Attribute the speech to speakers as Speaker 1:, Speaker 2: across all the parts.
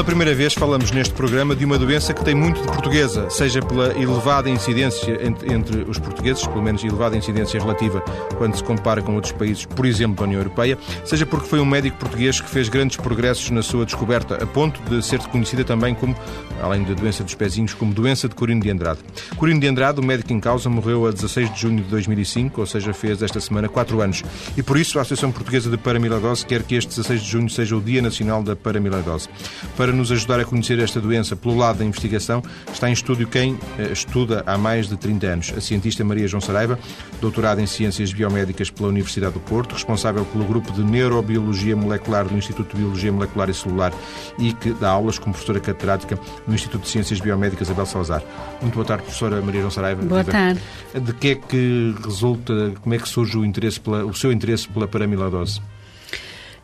Speaker 1: Pela primeira vez falamos neste programa de uma doença que tem muito de portuguesa, seja pela elevada incidência entre, os portugueses, pelo menos elevada incidência relativa quando se compara com outros países, por exemplo, da União Europeia, seja porque foi um médico português que fez grandes progressos na sua descoberta, a ponto de ser reconhecida também como, além da doença dos pezinhos, como doença de Corino de Andrade. Corino de Andrade, o médico em causa, morreu a 16 de junho de 2005, ou seja, fez esta semana 4 anos. E por isso a Associação Portuguesa de Paramiladose quer que este 16 de junho seja o Dia Nacional da Paramiladose. Para nos ajudar a conhecer esta doença pelo lado da investigação, está em estúdio quem eh, estuda há mais de 30 anos, a cientista Maria João Saraiva, doutorada em Ciências Biomédicas pela Universidade do Porto, responsável pelo grupo de Neurobiologia Molecular do Instituto de Biologia Molecular e Celular e que dá aulas como professora catedrática no Instituto de Ciências Biomédicas Abel Salazar. Muito boa tarde, professora Maria João Saraiva.
Speaker 2: Boa tarde.
Speaker 1: De que é que resulta, como é que surge o, interesse pela, o seu interesse pela paramiladose?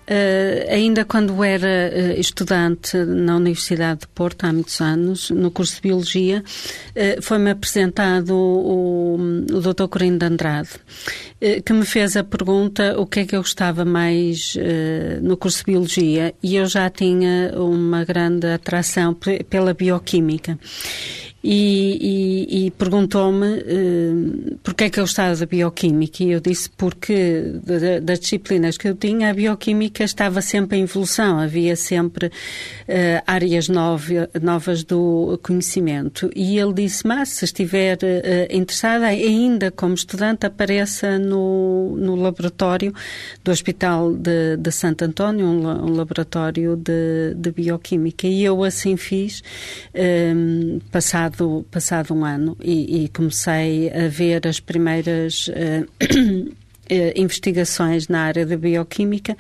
Speaker 2: Uh, ainda quando era uh, estudante na Universidade de Porto, há muitos anos, no curso de Biologia, uh, foi-me apresentado o, o Dr. Corino de Andrade, que me fez a pergunta o que é que eu gostava mais no curso de Biologia e eu já tinha uma grande atração pela bioquímica e, e, e perguntou-me uh, porque é que eu gostava da bioquímica? E eu disse porque das disciplinas que eu tinha a bioquímica estava sempre em evolução, havia sempre uh, áreas novas do conhecimento. E ele disse, mas se estiver uh, interessada ainda como estudante apareça no, no laboratório do Hospital de, de Santo António, um, um laboratório de, de, bioquímica. E eu assim fiz passado passado, passado um ano e, e comecei a ver as primeiras. Uh, investigações na área da bioquímica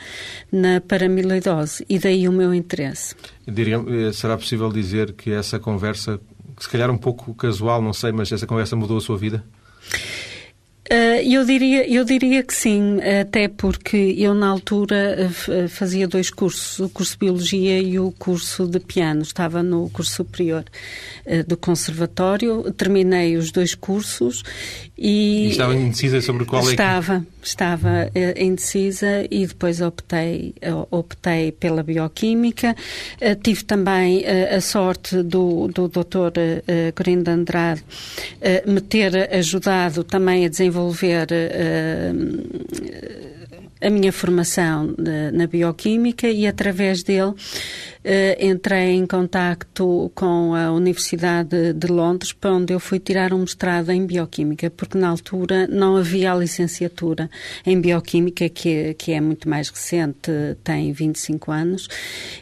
Speaker 2: na paramiloidose e daí o meu interesse.
Speaker 1: Diria, eh, será possível dizer que essa conversa, se calhar um pouco casual, não sei, mas essa conversa mudou a sua vida?
Speaker 2: Uh, eu, diria, eu diria que sim, até porque eu na altura fazia dois cursos, o curso de Biologia e o curso de Piano. Estava no curso superior uh, do Conservatório, terminei os dois cursos e...
Speaker 1: e estava indecisa sobre qual
Speaker 2: é Estava, que... estava indecisa e depois optei, optei pela Bioquímica. tive também a sorte do, do Dr. Corino de Andrade me ter ajudado também a desenvolver desenvolver uh, a minha formação na bioquímica e através dele uh, entrei em contacto com a Universidade de Londres, para onde eu fui tirar um mestrado em bioquímica, porque na altura não havia a licenciatura em bioquímica, que, que é muito mais recente, tem 25 anos,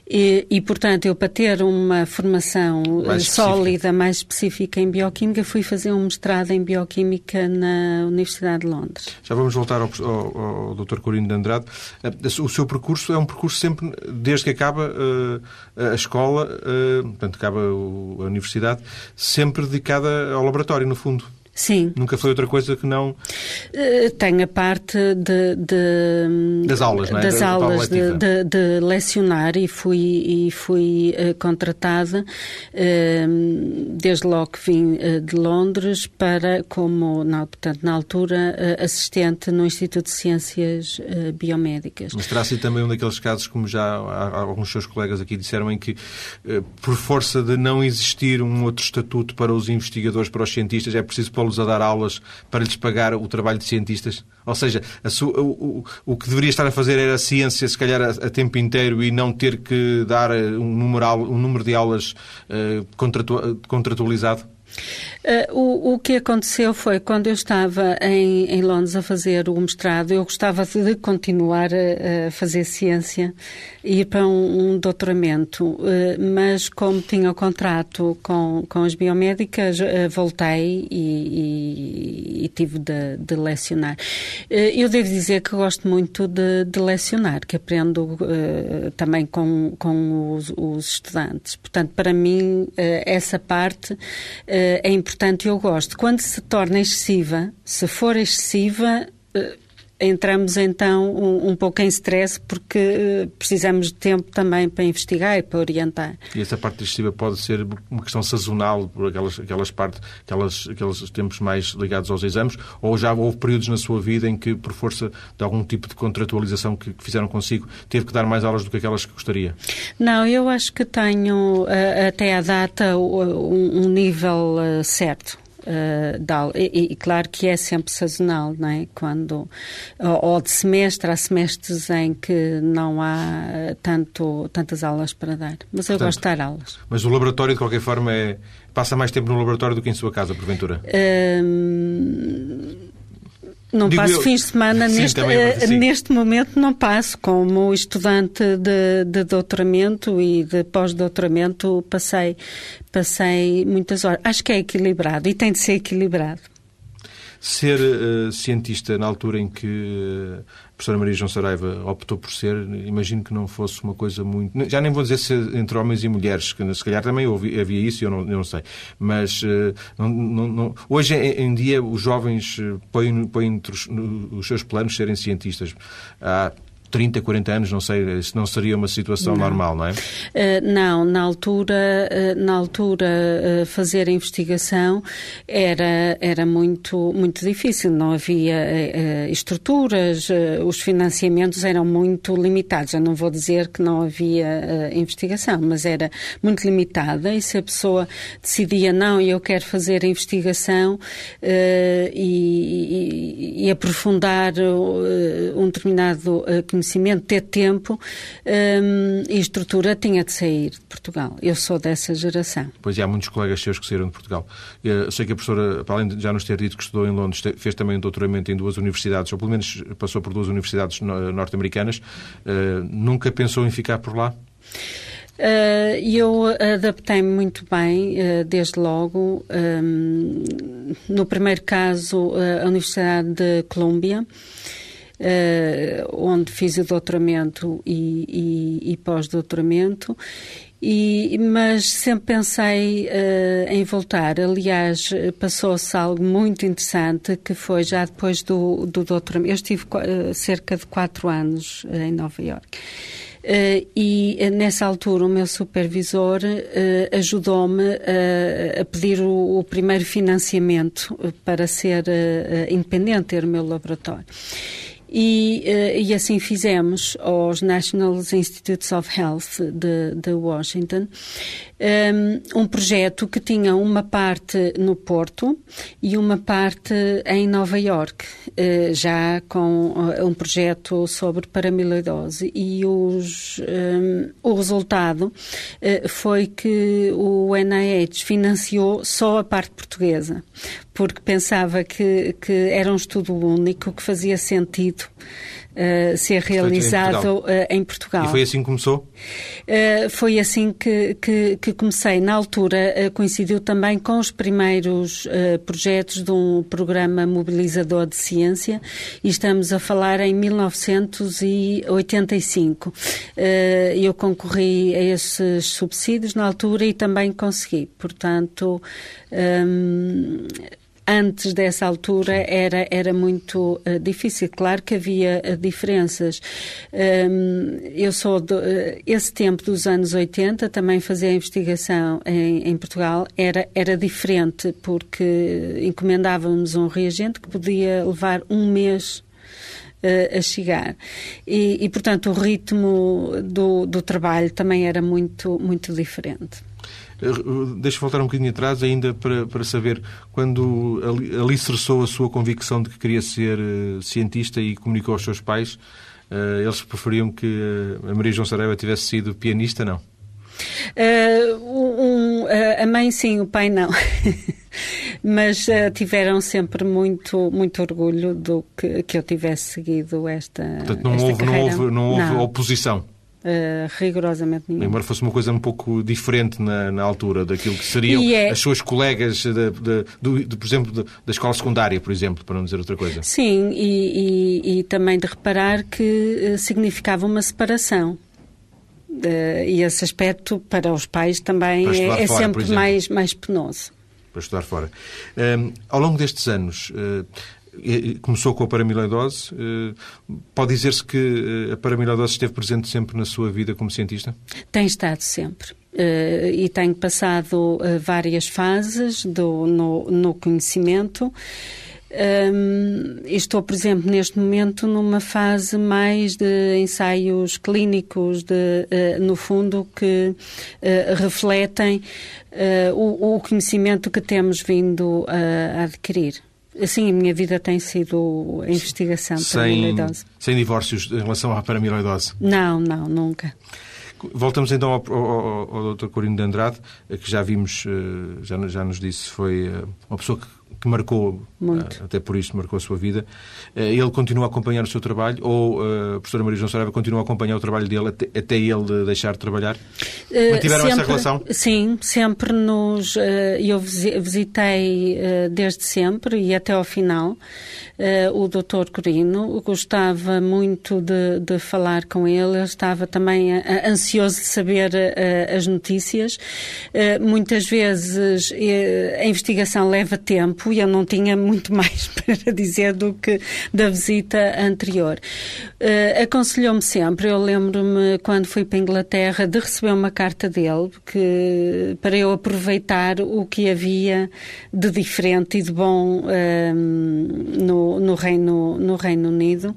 Speaker 2: e, e portanto eu para ter uma formação mais sólida, mais específica em bioquímica, fui fazer um mestrado em bioquímica na Universidade de Londres.
Speaker 1: Já vamos voltar ao, ao, ao Dr. Corino de Andrade. Eh, o seu percurso é um percurso sempre, desde que acaba, uh, a escola, uh, portanto, acaba a universidade, sempre dedicada ao laboratório, no fundo.
Speaker 2: Sim.
Speaker 1: Nunca foi outra coisa que não.
Speaker 2: Uh, tem a parte de, de
Speaker 1: das aulas, não é?
Speaker 2: Das
Speaker 1: da,
Speaker 2: aulas de, de, de, lecionar e fui, e fui uh, contratada uh, desde logo que vim de Londres para, como na, portanto, na altura, assistente no Instituto de Ciências Biomédicas.
Speaker 1: Mas terá sido também um daqueles casos, como já alguns seus colegas aqui disseram, em que, por força de não existir um outro estatuto para os investigadores, para os cientistas, é preciso a dar aulas para lhes pagar o trabalho de cientistas? Ou seja, o, o, o, que deveria estar a fazer era a ciência, se calhar, a, a tempo inteiro e não ter que dar eh, um número, um número de aulas uh, contratu, contratualizado?
Speaker 2: Uh, o, o que aconteceu foi quando eu estava em, em Londres a fazer o mestrado, eu gostava de continuar a, a fazer ciência e ir para um, um doutoramento, uh, mas como tinha o contrato com, com as biomédicas, uh, voltei e, e, e tive de, de lecionar. eu devo dizer que gosto muito de, de lecionar, que aprendo também com, com os, os, estudantes. Portanto, para mim, essa parte é importante eu gosto. Quando se torna excessiva, se for excessiva, eh, entramos então um, um pouco em stress porque precisamos de tempo também para investigar e para orientar.
Speaker 1: E essa parte digestiva pode ser uma questão sazonal, por aquelas, aquelas partes, aquelas, aqueles tempos mais ligados aos exames, ou já houve períodos na sua vida em que, por força de algum tipo de contratualização que, que fizeram consigo, teve que dar mais aulas do que aquelas que gostaria?
Speaker 2: Não, eu acho que tenho até à data um, um nível certo. Uh, e, e, claro que é sempre sazonal, não é? Quando, ou, de semestre, há semestres em que não há tanto, tantas aulas para dar. Mas eu Portanto, gosto de dar aulas.
Speaker 1: Mas o laboratório, de qualquer forma, é, passa mais tempo no laboratório do que em sua casa, porventura? Uh,
Speaker 2: não Digo passo eu... fins de semana Sim, neste, uh, neste momento não passo como estudante de, de doutoramento e de pós-doutoramento passei passei muitas horas. Acho que é equilibrado e tem de ser equilibrado.
Speaker 1: Ser uh, cientista na altura em que uh, professora Maria João Saraiva optou por ser, imagino que não fosse uma coisa muito. Já nem vou dizer se entre homens e mulheres, que se calhar também havia isso eu não, eu não sei. Mas uh, não, não, não... hoje em dia os jovens põem, põem entre os, os seus planos serem cientistas. Há 30, 40 anos, não sei, se não seria uma situação não. normal, não é?
Speaker 2: Uh, não, na altura, uh, na altura uh, fazer a investigação era, era muito, muito difícil, não havia estruturas, os financiamentos eram muito limitados. Eu não vou dizer que não havia investigação, mas era muito limitada e se a pessoa decidia, não, eu quero fazer a investigação e, e, e, aprofundar um determinado conhecimento, conhecimento, ter tempo um, e estrutura, tinha de sair de Portugal. Eu sou dessa geração.
Speaker 1: Pois e há muitos colegas seus que saíram de Portugal. Eu sei que a professora, para além de já nos ter dito que estudou em Londres, fez também um doutoramento em duas universidades, ou pelo menos passou por duas universidades norte-americanas. Uh, nunca pensou em ficar por lá?
Speaker 2: Uh, eu adaptei-me muito bem, uh, desde logo. Um, no primeiro caso, uh, a Universidade de Colômbia onde fiz o doutoramento e, e, e pós-doutoramento. E, mas sempre pensei uh, em voltar. Aliás, passou-se algo muito interessante que foi já depois do, do doutoramento. Eu estive uh, cerca de quatro anos uh, em Nova Iorque. e nessa altura o meu supervisor ajudou-me a pedir o, o, primeiro financiamento para ser independente, ter o meu laboratório. E, uh, e, assim fizemos aos National Institutes of Health de, de Washington um, um, projeto que tinha uma parte no Porto e uma parte em Nova York, uh, já com uh, um projeto sobre paramiloidose. E os, um, o resultado foi que o NIH financiou só a parte portuguesa, porque pensava que, que era um estudo único, que fazia sentido uh, ser realizado em Portugal. Uh, em Portugal.
Speaker 1: E foi assim que começou?
Speaker 2: Uh, foi assim que, que, que, comecei. Na altura coincidiu também com os primeiros projetos de um programa mobilizador de ciência e estamos a falar em 1985. eu concorri a esses subsídios na altura e também consegui. Portanto, um, antes dessa altura era, era muito uh, difícil. Claro que havia uh, diferenças. Um, eu sou do, uh, esse tempo dos anos 80, também fazia investigação em, em, Portugal, era, era diferente, porque encomendávamos um reagente que podia levar um mês a chegar. E, e, portanto, o ritmo do, do trabalho também era muito, muito diferente.
Speaker 1: Eh, deixa voltar um bocadinho atrás ainda para, para saber quando alicerçou a sua convicção de que queria ser uh, cientista e comunicou aos seus pais, uh, eles preferiam que a Maria João Saraiva tivesse sido pianista, não?
Speaker 2: Uh, um, a mãe sim, o pai não. Mas tiveram sempre muito, muito orgulho do que, que eu tivesse seguido esta.
Speaker 1: Portanto, não,
Speaker 2: esta
Speaker 1: houve, não houve, não houve não. oposição.
Speaker 2: Uh, rigorosamente nenhum.
Speaker 1: Embora fosse uma coisa um pouco diferente na, na altura daquilo que seriam é... as suas colegas, de, de, de, de por exemplo, da escola secundária, por exemplo, para não dizer outra coisa.
Speaker 2: Sim, e, e, e também de reparar que uh, significava uma separação. Uh, e esse aspecto para os pais também é, é sempre mais, mais penoso.
Speaker 1: Para estudar fora. ao longo destes anos, Começou com a paramiloidose. Pode dizer-se que a paramiloidose esteve presente sempre na sua vida como cientista?
Speaker 2: Tem estado sempre. Uh, e tenho passado uh, várias fases do, no, no conhecimento. Um, estou, por exemplo, neste momento numa fase mais de ensaios clínicos, de, uh, no fundo, que refletem o, o, conhecimento que temos vindo a adquirir. Assim, a minha vida tem sido a investigação
Speaker 1: sem, para a amiloidose. Sem divórcios em relação à paramiloidose?
Speaker 2: Não, não, nunca.
Speaker 1: Voltamos então ao, ao, ao Dr. Corino de Andrade, que já vimos, eh, já, já nos disse, foi eh, uma pessoa que que marcou,
Speaker 2: Muito.
Speaker 1: Eh, até por isso marcou a sua vida. Ele continua a acompanhar o seu trabalho ou a professora Maria João Saraiva continua a acompanhar o trabalho dele até, até ele deixar de trabalhar? Mantiveram
Speaker 2: sempre,
Speaker 1: essa relação?
Speaker 2: Sim, sempre nos... Eu visitei desde sempre e até ao final o Dr. Corino. Gostava muito de, de falar com ele. Ele estava também ansioso de saber as notícias. Muitas vezes a investigação leva tempo e eu não tinha muito mais para dizer do que da visita anterior. Uh, Aconselhou-me sempre, eu lembro-me quando fui para a Inglaterra de receber uma carta dele que, para eu aproveitar o que havia de diferente e de bom uh, no, no, Reino, no Reino Unido.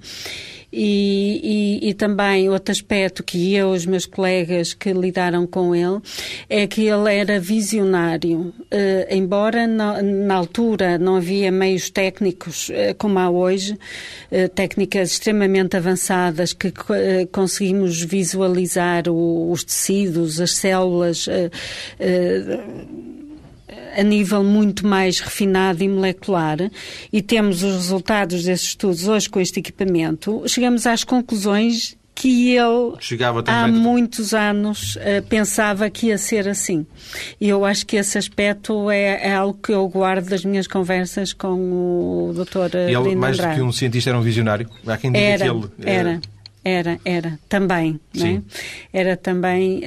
Speaker 2: E, e, e, também outro aspecto que eu e os meus colegas que lidaram com ele é que ele era visionário. Uh, embora na, na, altura não havia meios técnicos uh, como há hoje, uh, técnicas extremamente avançadas que conseguimos visualizar o, os tecidos, as células a nível muito mais refinado e molecular e temos os resultados desses estudos hoje com este equipamento, chegamos às conclusões que ele há muitos anos uh, pensava que ia ser assim. E eu acho que esse aspecto é, é, algo que eu guardo das minhas conversas com o Dr.
Speaker 1: Ele, mais do que um cientista, era um visionário. Há quem diga
Speaker 2: era,
Speaker 1: que ele...
Speaker 2: Era. Era, era, também, é? Era também, uh,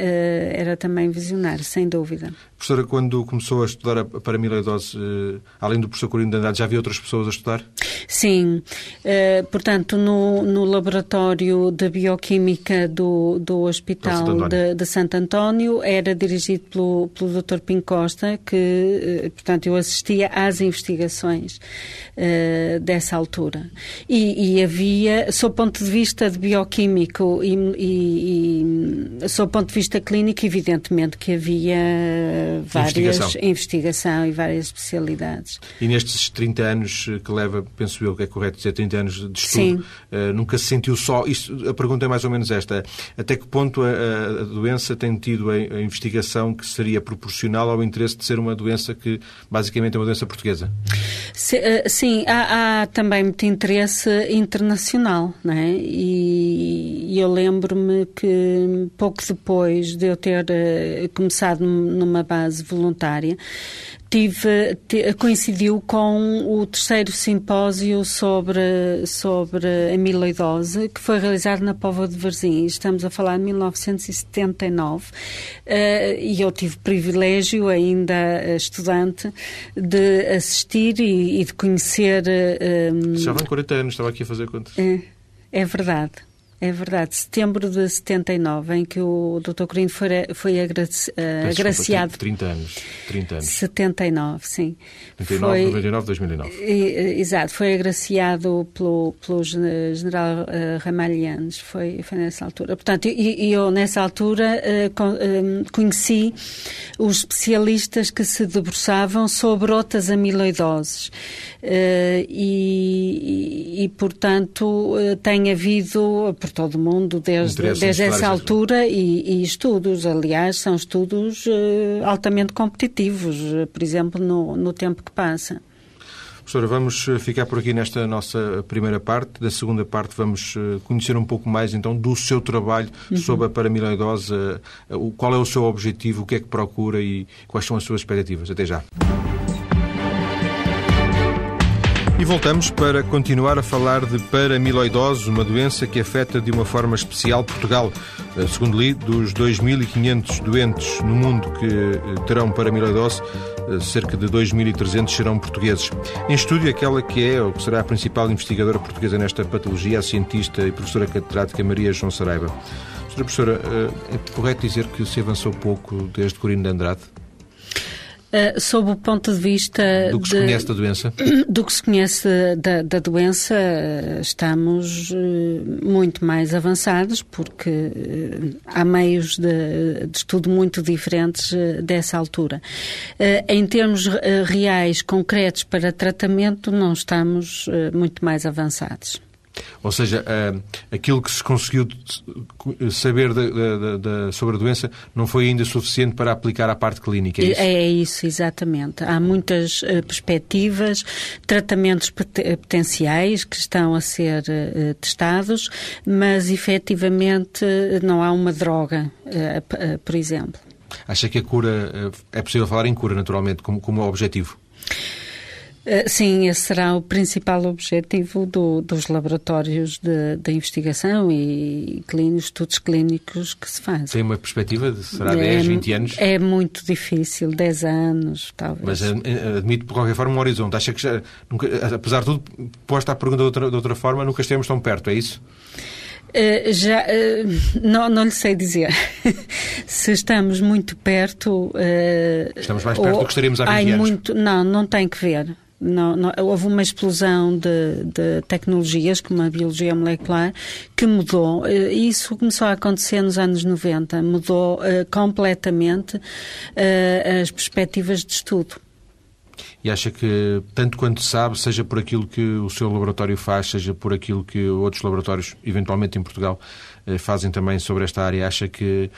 Speaker 2: era também visionário, sem dúvida.
Speaker 1: Professora, quando começou a estudar a paramiloidose, uh, além do professor Corino de Andrade, já havia outras pessoas a estudar?
Speaker 2: Sim. Uh, portanto, no, no laboratório de bioquímica do, do Hospital de, de, Santo António, era dirigido pelo, pelo Dr. Pim Costa, que, portanto, eu assistia às investigações dessa altura. E, e havia, sob ponto de vista de bioquímico e, e, e sob ponto de vista clínico, evidentemente que havia várias investigação. investigação e várias especialidades.
Speaker 1: E nestes 30 anos que leva, penso eu que é correto dizer, 30 anos de estudo, uh, nunca se sentiu só. Isto, a pergunta é mais ou menos esta: até que ponto a, a doença tem tido a, a, investigação que seria proporcional ao interesse de ser uma doença que basicamente é uma doença portuguesa?
Speaker 2: Se, uh, sim, há, há, também muito interesse internacional, não é? E e eu lembro-me que pouco depois de eu ter uh, começado numa base voluntária, tive, coincidiu com o terceiro simpósio sobre, sobre amiloidose, que foi realizado na Póvoa de Varzim. Estamos a falar de 1979. Uh, eh, e eu tive privilégio, ainda estudante, de assistir e, e de conhecer.
Speaker 1: Uh, Já vão 40 anos, estava aqui a fazer contas.
Speaker 2: É, é verdade. É verdade, setembro de 79, em que o Dr. Corino foi, foi agraci, uh, agraciado.
Speaker 1: 30 anos. 30 anos.
Speaker 2: 79, sim.
Speaker 1: 39, foi, 99, 2009.
Speaker 2: E, exato, foi agraciado pelo, pelo general uh, Ramalhianes, foi, foi nessa altura. Portanto, e, e eu nessa altura uh, con, uh, conheci os especialistas que se debruçavam sobre outras amiloidoses. E, e, e, portanto, tem havido por todo o mundo desde, desde essa altura e, e, estudos, aliás, são estudos uh, altamente competitivos, uh, por exemplo, no, no tempo que passa.
Speaker 1: Professora, vamos eh, ficar por aqui nesta nossa primeira parte. Da segunda parte vamos conhecer um pouco mais então do seu trabalho uhum. sobre a paramiloidose, qual é o seu objetivo, o que é que procura e quais são as suas expectativas. Até já. E voltamos para continuar a falar de paramiloidose, uma doença que afeta de uma forma especial Portugal. Eh, segundo li, dos 2.500 doentes no mundo que eh, terão paramiloidose, eh, cerca de 2.300 serão portugueses. Em estúdio, aquela que é ou que será a principal investigadora portuguesa nesta patologia, a cientista e professora catedrática Maria João Saraiva. Senhora professora, é correto dizer que se avançou pouco desde Corino de Andrade?
Speaker 2: Uh, sob o ponto de vista.
Speaker 1: Do que se conhece da doença?
Speaker 2: Do que se conhece da, da doença, estamos uh, muito mais avançados, porque uh, há meios de, de, estudo muito diferentes dessa altura. em termos reais, concretos para tratamento, não estamos muito mais avançados.
Speaker 1: Ou seja, uh, aquilo que se conseguiu saber de, de, de, sobre a doença não foi ainda suficiente para aplicar à parte clínica, é isso?
Speaker 2: É, é isso, exatamente. Há muitas uh, perspectivas, tratamentos potenciais que estão a ser testados, mas efetivamente não há uma droga, por exemplo.
Speaker 1: Acha que a cura, é possível falar em cura naturalmente, como, como objetivo?
Speaker 2: Eh, sim, esse será o principal objetivo do, dos laboratórios de, de, investigação e clínicos, estudos clínicos que se fazem.
Speaker 1: Tem uma perspectiva de será 10, é, 20 anos?
Speaker 2: É muito difícil, 10 anos, talvez.
Speaker 1: Mas eh, admito, por qualquer forma, um horizonte. Acha que, já, nunca, apesar de tudo, posta a pergunta de outra, de outra forma, nunca estemos tão perto, é isso?
Speaker 2: Uh, já uh, não, não lhe sei dizer se estamos muito perto.
Speaker 1: Uh, estamos mais perto ou, do que estaríamos há 20 anos.
Speaker 2: Muito, não, não tem que ver. Não, não, houve uma explosão de, de, tecnologias, como a biologia molecular, que mudou. Eh, isso começou a acontecer nos anos 90, mudou uh, completamente uh, as perspectivas de estudo.
Speaker 1: E acha que, tanto quanto sabe, seja por aquilo que o seu laboratório faz, seja por aquilo que outros laboratórios, eventualmente em Portugal, uh, fazem também sobre esta área, acha que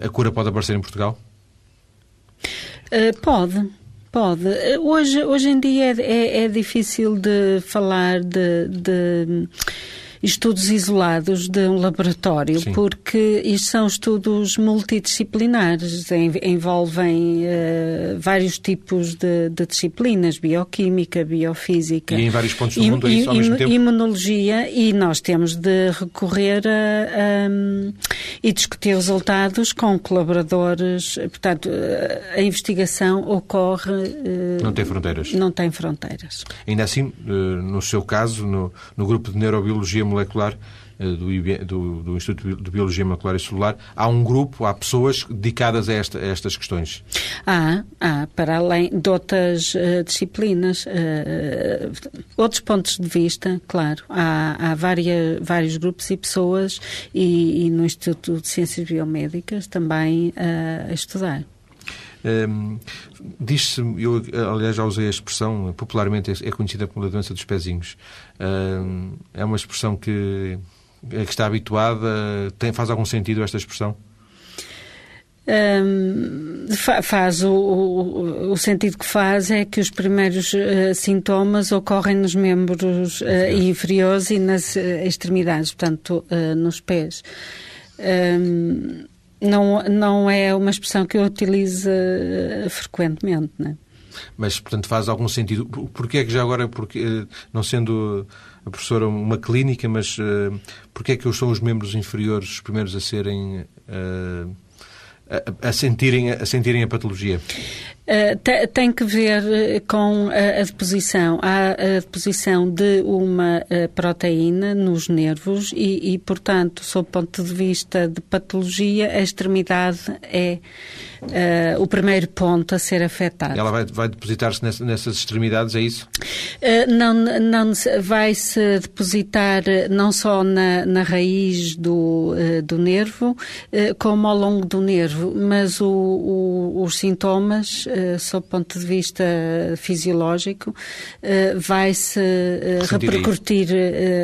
Speaker 1: a cura pode aparecer em Portugal?
Speaker 2: pode, Pode. Hoje, hoje em dia é, é, é difícil de falar de, de estudos isolados de um laboratório, Sim. porque isto são estudos multidisciplinares, envolvem uh, vários tipos de, de, disciplinas, bioquímica, biofísica.
Speaker 1: E em vários pontos do mundo, é isso ao mesmo tempo?
Speaker 2: Imunologia, e nós temos de recorrer a, e discutir resultados com colaboradores. Portanto, a investigação ocorre. Uh,
Speaker 1: não tem fronteiras.
Speaker 2: Não tem fronteiras.
Speaker 1: Ainda assim, no seu caso, no, no grupo de neurobiologia molecular eh, do, do, do, Instituto de Biologia Molecular e Celular, há um grupo, há pessoas dedicadas a, esta, a estas questões?
Speaker 2: Há, há, para além de outras uh, disciplinas, uh, outros pontos de vista, claro. Há, há várias, vários grupos e pessoas, e, e no Instituto de Ciências Biomédicas também uh, a estudar.
Speaker 1: Um, Diz-se, eu aliás já usei a expressão, popularmente é conhecida como a doença dos pezinhos. Um, é uma expressão que, é que está habituada. Tem, faz algum sentido esta expressão?
Speaker 2: Um, faz o, o, o, sentido que faz é que os primeiros uh, sintomas ocorrem nos membros uh, inferiores e nas uh, extremidades, portanto, nos pés. Um, não, não é uma expressão que eu utilize uh, frequentemente, não é?
Speaker 1: Mas, portanto, faz algum sentido. Porquê é que já agora, porque, eh, não sendo a professora uma clínica, mas uh, porquê é que são os membros inferiores os primeiros a serem... A, a, sentirem, a sentirem a patologia?
Speaker 2: Uh, tem que ver eh, com a, a, deposição. Há a deposição de uma uh, proteína nos nervos e, e, portanto, sob o ponto de vista de patologia, a extremidade é uh, o primeiro ponto a ser afetado.
Speaker 1: Ela vai, vai depositar-se nessas, nessas extremidades, é isso?
Speaker 2: não, não vai se depositar não só na, na raiz do, do nervo, como ao longo do nervo, mas o, o, os sintomas eh, sob o ponto de vista fisiológico, eh, vai-se eh, repercutir,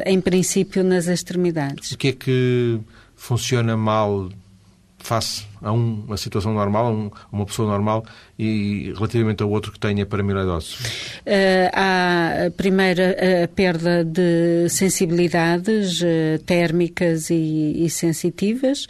Speaker 2: em princípio, nas extremidades.
Speaker 1: O que é que funciona mal face a uma situação normal, a, um, a uma pessoa normal e relativamente ao outro que tenha paramiloidose?
Speaker 2: Uh, há, primeiro, a perda de sensibilidades uh, térmicas e, e sensitivas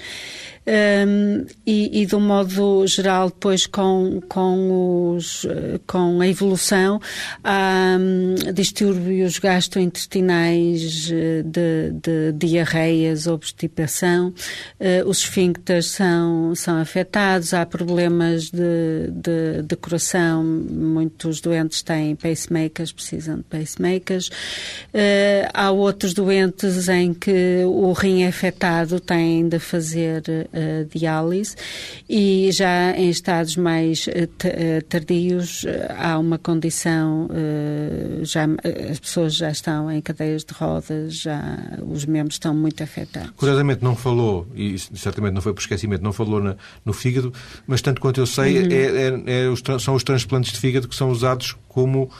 Speaker 2: um, e, e, de um modo geral, depois com, com, os, com a evolução, há um, distúrbios gastrointestinais eh, de, de diarreias, obstipação, uh, os esfíncteres são, são afetados, há problemas de, de, de coração, muitos doentes têm pacemakers, precisam de pacemakers, uh, há outros doentes em que o rim é afetado, têm de fazer uh, diálise e já em estados mais uh, tardios há uma condição, já, as pessoas já estão em cadeias de rodas, já os membros estão muito afetados.
Speaker 1: Curiosamente não falou, e certamente não foi por esquecimento, não falou na, no fígado, mas tanto quanto eu sei, uhum. é, é, é os, são os transplantes de fígado que são usados como...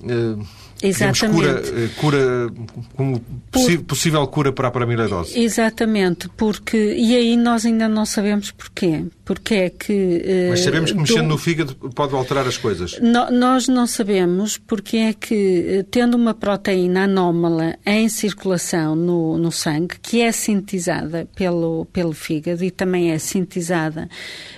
Speaker 1: Uh, Exatamente. cura, eh, cura como Por... possível cura para a paramiloidose.
Speaker 2: Exatamente, porque e aí nós ainda não sabemos porquê. Porque é que
Speaker 1: uh, Mas sabemos que mexendo do... no fígado pode alterar as coisas.
Speaker 2: No, nós não sabemos porque é que eh, tendo uma proteína anómala em circulação no, no sangue, que é sintetizada pelo pelo fígado e também é sintetizada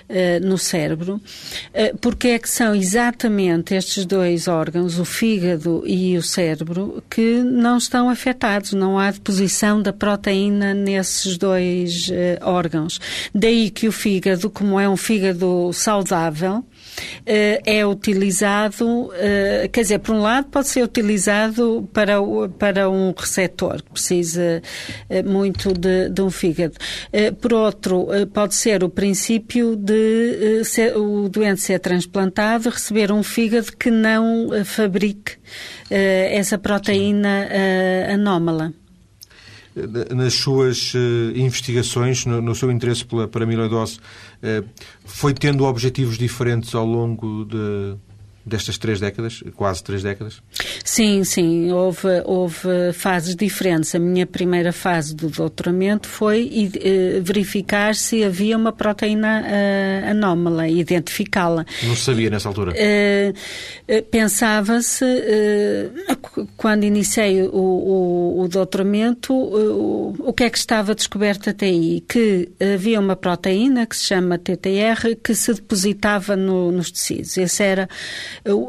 Speaker 2: uh, no cérebro, uh, porque é que são exatamente estes dois órgãos, o fígado e o cérebro que não estão afetados, não há deposição da proteína nesses dois órgãos. Daí que o fígado, como é um fígado saudável, Uh, é utilizado, uh, quer dizer, por um lado pode ser utilizado para, para um receptor que precisa uh, muito de, de, um fígado. por outro, pode ser o princípio de ser, o doente ser transplantado, receber um fígado que não fabrique eh, essa proteína eh, anómala
Speaker 1: nas suas investigações, no, no, seu interesse pela, uh, foi tendo objetivos diferentes ao longo de, destas três décadas, quase três décadas?
Speaker 2: Sim, sim, houve, houve fases diferentes. A minha primeira fase do doutoramento foi uh, verificar se havia uma proteína uh, anómala, identificá-la.
Speaker 1: Não sabia nessa altura?
Speaker 2: Uh, Pensava-se, quando iniciei o, o, o doutoramento, o, o que é que estava descoberto até aí? Que havia uma proteína que se chama TTR que se depositava no, nos tecidos. Esse era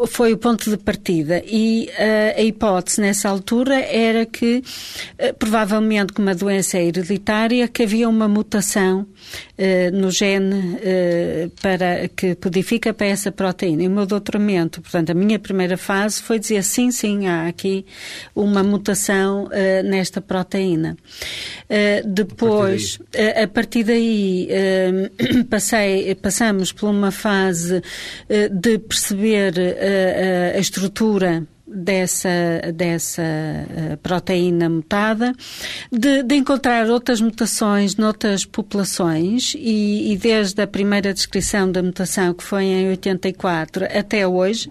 Speaker 2: foi o ponto de partida. E uh, a hipótese nessa altura era que, uh, provavelmente com uma doença hereditária, que havia uma mutação uh, no gene para, que codifica para essa proteína. E o meu doutoramento, portanto, a minha primeira fase foi dizer sim, sim, há aqui uma mutação nesta proteína. depois, a partir daí, a partir daí passei, passamos por uma fase de perceber a, a estrutura dessa, dessa uh, proteína mutada, de, de, encontrar outras mutações noutras populações e, e, desde a primeira descrição da mutação, que foi em 84, até hoje,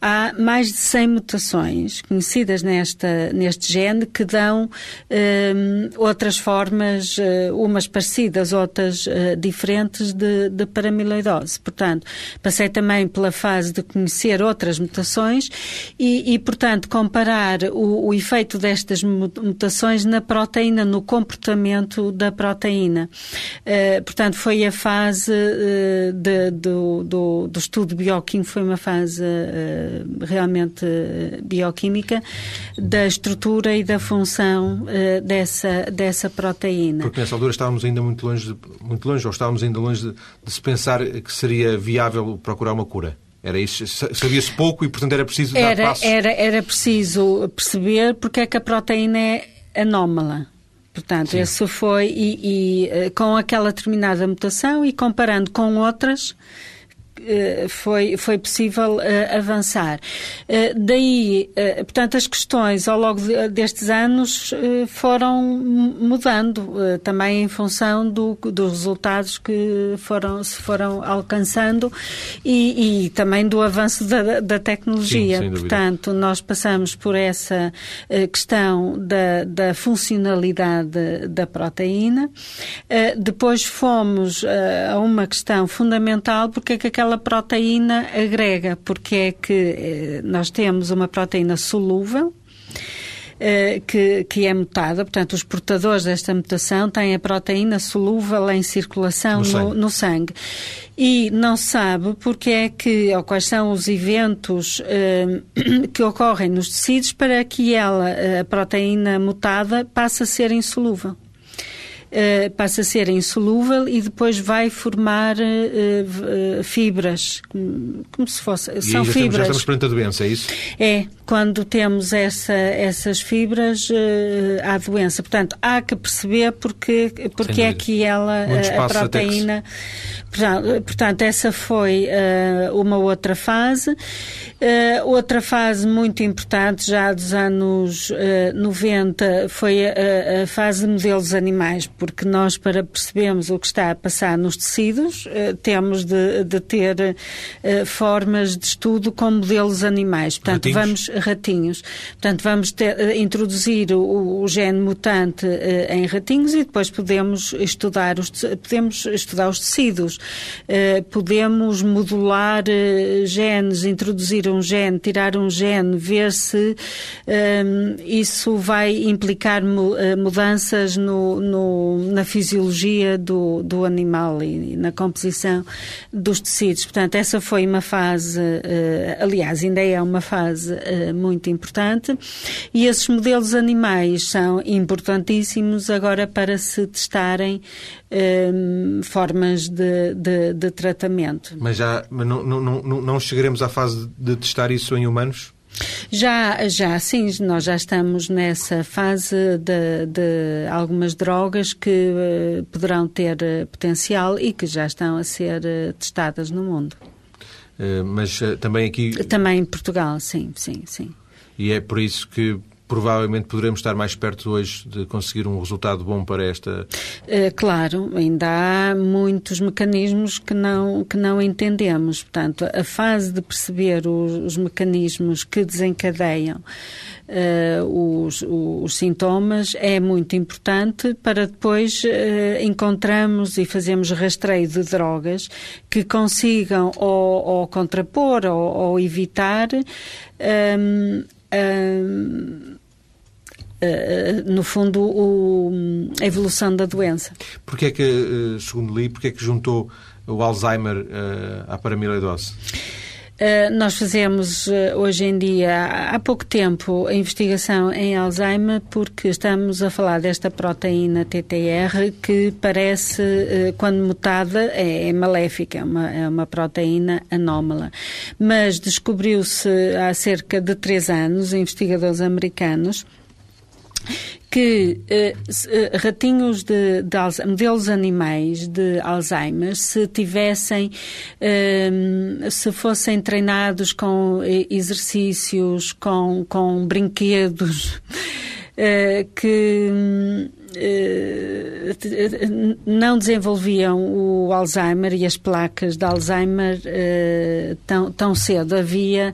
Speaker 2: há mais de 100 mutações conhecidas nesta, neste gene que dão uh, outras formas, uh, umas parecidas, outras diferentes de, de paramiloidose. Portanto, passei também pela fase de conhecer outras mutações e, e portanto, comparar o, o, efeito destas mutações na proteína, no comportamento da proteína. Uh, portanto, foi a fase uh, de, do, do, do, estudo bioquímico, foi uma fase uh, realmente bioquímica da estrutura e da função dessa, dessa proteína.
Speaker 1: Porque nessa altura estávamos ainda muito longe, de, muito longe ou estávamos ainda longe de, de se pensar que seria viável procurar uma cura. Era isso, sabia-se pouco e, portanto, era preciso
Speaker 2: era,
Speaker 1: dar passos.
Speaker 2: Era, era preciso perceber porque é que a proteína é anómala. Portanto, Sim. isso foi, e, e, eh, com aquela determinada mutação e comparando com outras, foi, foi possível avançar. Daí, portanto, as questões ao longo destes anos foram mudando, também em função do, dos resultados que foram, se foram alcançando e, e também do avanço da, da tecnologia. Sim, Portanto, nós passamos por essa questão da, da funcionalidade da proteína. Depois fomos a uma questão fundamental, porque é que aquela proteína agrega, porque é que eh, nós temos uma proteína solúvel, eh, que, que, é mutada, portanto, os portadores desta mutação têm a proteína solúvel em circulação no, no, sangue. no sangue. E não sabe porque é que, ou quais são os eventos eh, que ocorrem nos tecidos para que ela, a proteína mutada, passe a ser insolúvel. Uh, passa a ser insolúvel e depois vai formar uh, uh, fibras, como, como, se fosse.
Speaker 1: E
Speaker 2: são
Speaker 1: já
Speaker 2: fibras.
Speaker 1: Estamos, já estamos perante a doença, é isso?
Speaker 2: É, quando temos essa, essas fibras, há doença. Portanto, há que perceber porque, porque é que ela, a proteína. Portanto, essa foi uma outra fase. Outra fase muito importante, já dos anos 90, foi a, a fase de modelos animais porque nós, para percebermos o que está a passar nos tecidos, eh, temos de, de ter eh, formas de estudo com modelos animais. Portanto, ratinhos. vamos ratinhos. Portanto, vamos ter, eh, introduzir o, o, gene mutante em ratinhos e depois podemos estudar os, podemos estudar os tecidos. podemos modular genes, introduzir um gene, tirar um gene, ver se isso vai implicar mudanças no, no na fisiologia do, do animal e na composição dos tecidos. Portanto, essa foi uma fase, uh, aliás, ainda é uma fase uh, muito importante e esses modelos animais são importantíssimos agora para se testarem um, formas de, de, de, tratamento.
Speaker 1: Mas já não, não, não, não chegaremos à fase de testar isso em humanos?
Speaker 2: Já, já, sim, nós já estamos nessa fase de, de algumas drogas que uh, poderão ter uh, potencial e que já estão a ser uh, testadas no mundo.
Speaker 1: mas também aqui.
Speaker 2: Também em Portugal, sim, sim, sim.
Speaker 1: E é por isso que provavelmente poderemos estar mais perto hoje de conseguir um resultado bom para esta.
Speaker 2: É, claro, ainda há muitos mecanismos que não, que não entendemos. Portanto, a fase de perceber os, os mecanismos que desencadeiam uh, os, os, sintomas é muito importante para depois uh, encontrarmos e fazermos rastreio de drogas que consigam ou, ou contrapor ou, ou evitar. Um, um, Uh, no fundo, o, a evolução da doença.
Speaker 1: Porquê é que, uh, segundo li, porquê é que juntou o Alzheimer uh, à paramiloidose?
Speaker 2: Uh, nós fazemos uh, hoje em dia, há pouco tempo, a investigação em Alzheimer porque estamos a falar desta proteína TTR que parece, uh, quando mutada, é, é maléfica, é uma, é uma proteína anómala. Mas descobriu-se há cerca de três anos, investigadores americanos, que uh, ratinhos de, de, modelos animais de Alzheimer, se tivessem, uh, se fossem treinados com exercícios, com, com brinquedos, uh, que não desenvolviam o Alzheimer e as placas de Alzheimer tão, tão cedo. Havia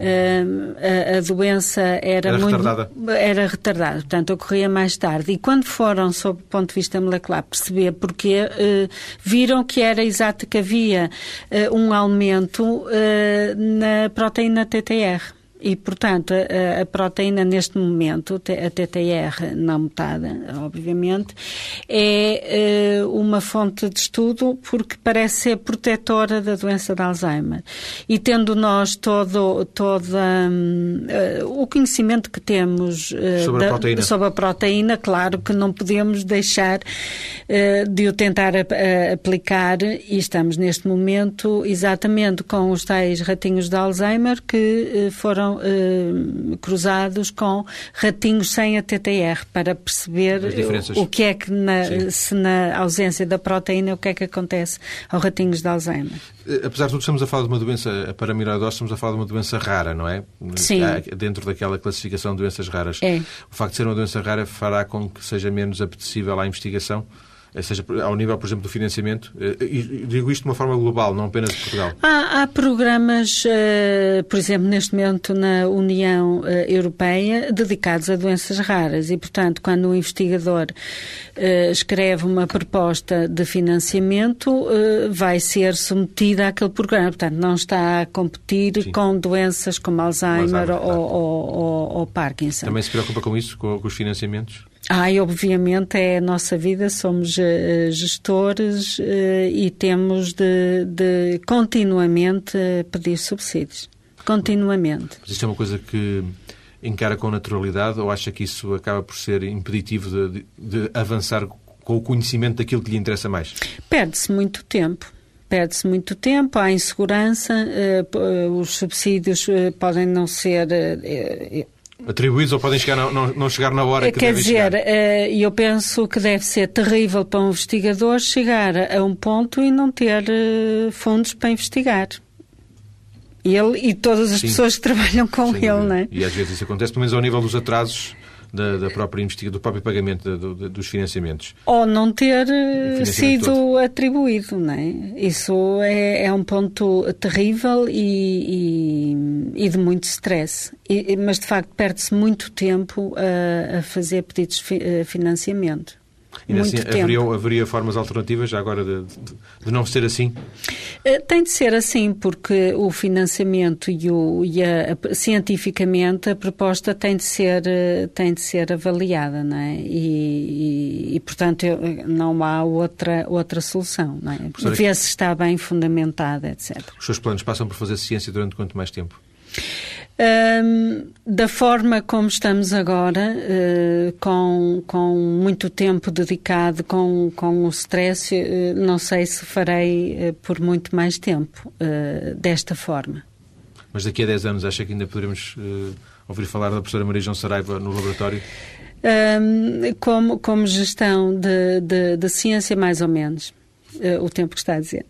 Speaker 2: a, a, doença era,
Speaker 1: era
Speaker 2: muito,
Speaker 1: retardada.
Speaker 2: Era retardada, portanto, ocorria mais tarde. E quando foram, sob o ponto de vista molecular, perceber porquê, uh, viram que era exato que havia uh, um aumento uh, na proteína TTR. E, portanto, a, a, proteína neste momento, a TTR não mutada, obviamente, é uh, uma fonte de estudo porque parece ser protetora da doença de Alzheimer. E tendo nós todo, todo um, uh, o conhecimento que temos
Speaker 1: uh, sobre, da, a
Speaker 2: sobre, a proteína, claro que não podemos deixar de o tentar a, a, aplicar e estamos neste momento exatamente com os tais ratinhos de Alzheimer que foram foram eh, cruzados com ratinhos sem a TTR para perceber o que é que, na, se na ausência da proteína, o que é que acontece aos ratinhos de Alzheimer.
Speaker 1: Eh, apesar de tudo, estamos a falar de uma doença, a paramiloidose, estamos a falar de uma doença rara, não é?
Speaker 2: Sim.
Speaker 1: Dentro daquela classificação de doenças raras.
Speaker 2: É.
Speaker 1: O facto de ser uma doença rara fará com que seja menos apetecível à investigação? Eh, seja ao nível, por exemplo, do financiamento? Eh, e digo isto de uma forma global, não apenas de Portugal.
Speaker 2: Há, há programas, uh, por exemplo, neste momento na União Europeia, dedicados a doenças raras e, portanto, quando o investigador escreve uma proposta de financiamento, vai ser submetida àquele programa. Portanto, não está a competir Sim. com doenças como Alzheimer, Alzheimer ou, ou, ou, ou, Parkinson.
Speaker 1: Também se preocupa com isso, com, com os financiamentos?
Speaker 2: Ah, e obviamente é a nossa vida, somos uh, gestores uh, e temos de, de continuamente pedir subsídios. Continuamente.
Speaker 1: Mas isto é uma coisa que encara com naturalidade ou acha que isso acaba por ser impeditivo de, de, avançar com o conhecimento daquilo que lhe interessa mais?
Speaker 2: Perde-se muito tempo perde-se muito tempo, há insegurança, os subsídios podem não ser.
Speaker 1: Atribuídos ou podem chegar na, não, não, chegar na hora que
Speaker 2: Quer dizer, eh, eu penso que deve ser terrível para um investigador chegar a um ponto e não ter eh, fundos para investigar. Ele e todas as Sim. pessoas que trabalham com Sim, ele, não é?
Speaker 1: E às vezes isso acontece, pelo menos ao nível dos atrasos da, da própria investigação, do próprio pagamento do, dos financiamentos.
Speaker 2: Ou não ter eh, sido todo. atribuído, não é? Isso é, é um ponto terrível e, e, e de muito stress. E, mas, de facto, perde-se muito tempo a, a fazer pedidos de financiamento.
Speaker 1: Ainda assim, haveria, haveria, formas alternativas, já agora, de, de, de, não ser assim?
Speaker 2: Eh, tem de ser assim, porque o financiamento e, o, e a, a, cientificamente a proposta tem de ser, eh, tem de ser avaliada, não é? E, e, e portanto, não há outra, outra solução, não é? Ver se está bem fundamentada, etc.
Speaker 1: Os seus planos passam por fazer ciência durante quanto mais tempo?
Speaker 2: Um, da forma como estamos agora, uh, com, com muito tempo dedicado, com, com o stress, uh, não sei se farei uh, por muito mais tempo desta forma.
Speaker 1: Mas daqui a 10 anos acha que ainda poderemos ouvir falar da professora Maria João Saraiva no laboratório?
Speaker 2: Um, como, como gestão de, de, de ciência, mais ou menos, o tempo que está a dizer.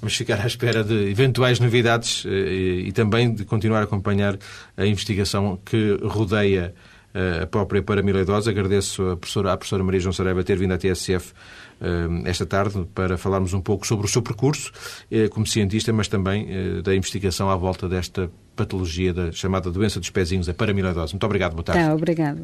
Speaker 1: Vamos ficar à espera de eventuais novidades eh, e também de continuar a acompanhar a investigação que rodeia eh, a própria paramiloidose. Agradeço a professora, à professora Maria João Saraiva ter vindo à TSF eh, esta tarde para falarmos um pouco sobre o seu percurso como cientista, mas também da investigação à volta desta patologia da chamada doença dos pezinhos, a paramiloidose. Muito obrigado, boa tarde.
Speaker 2: Tá, obrigado.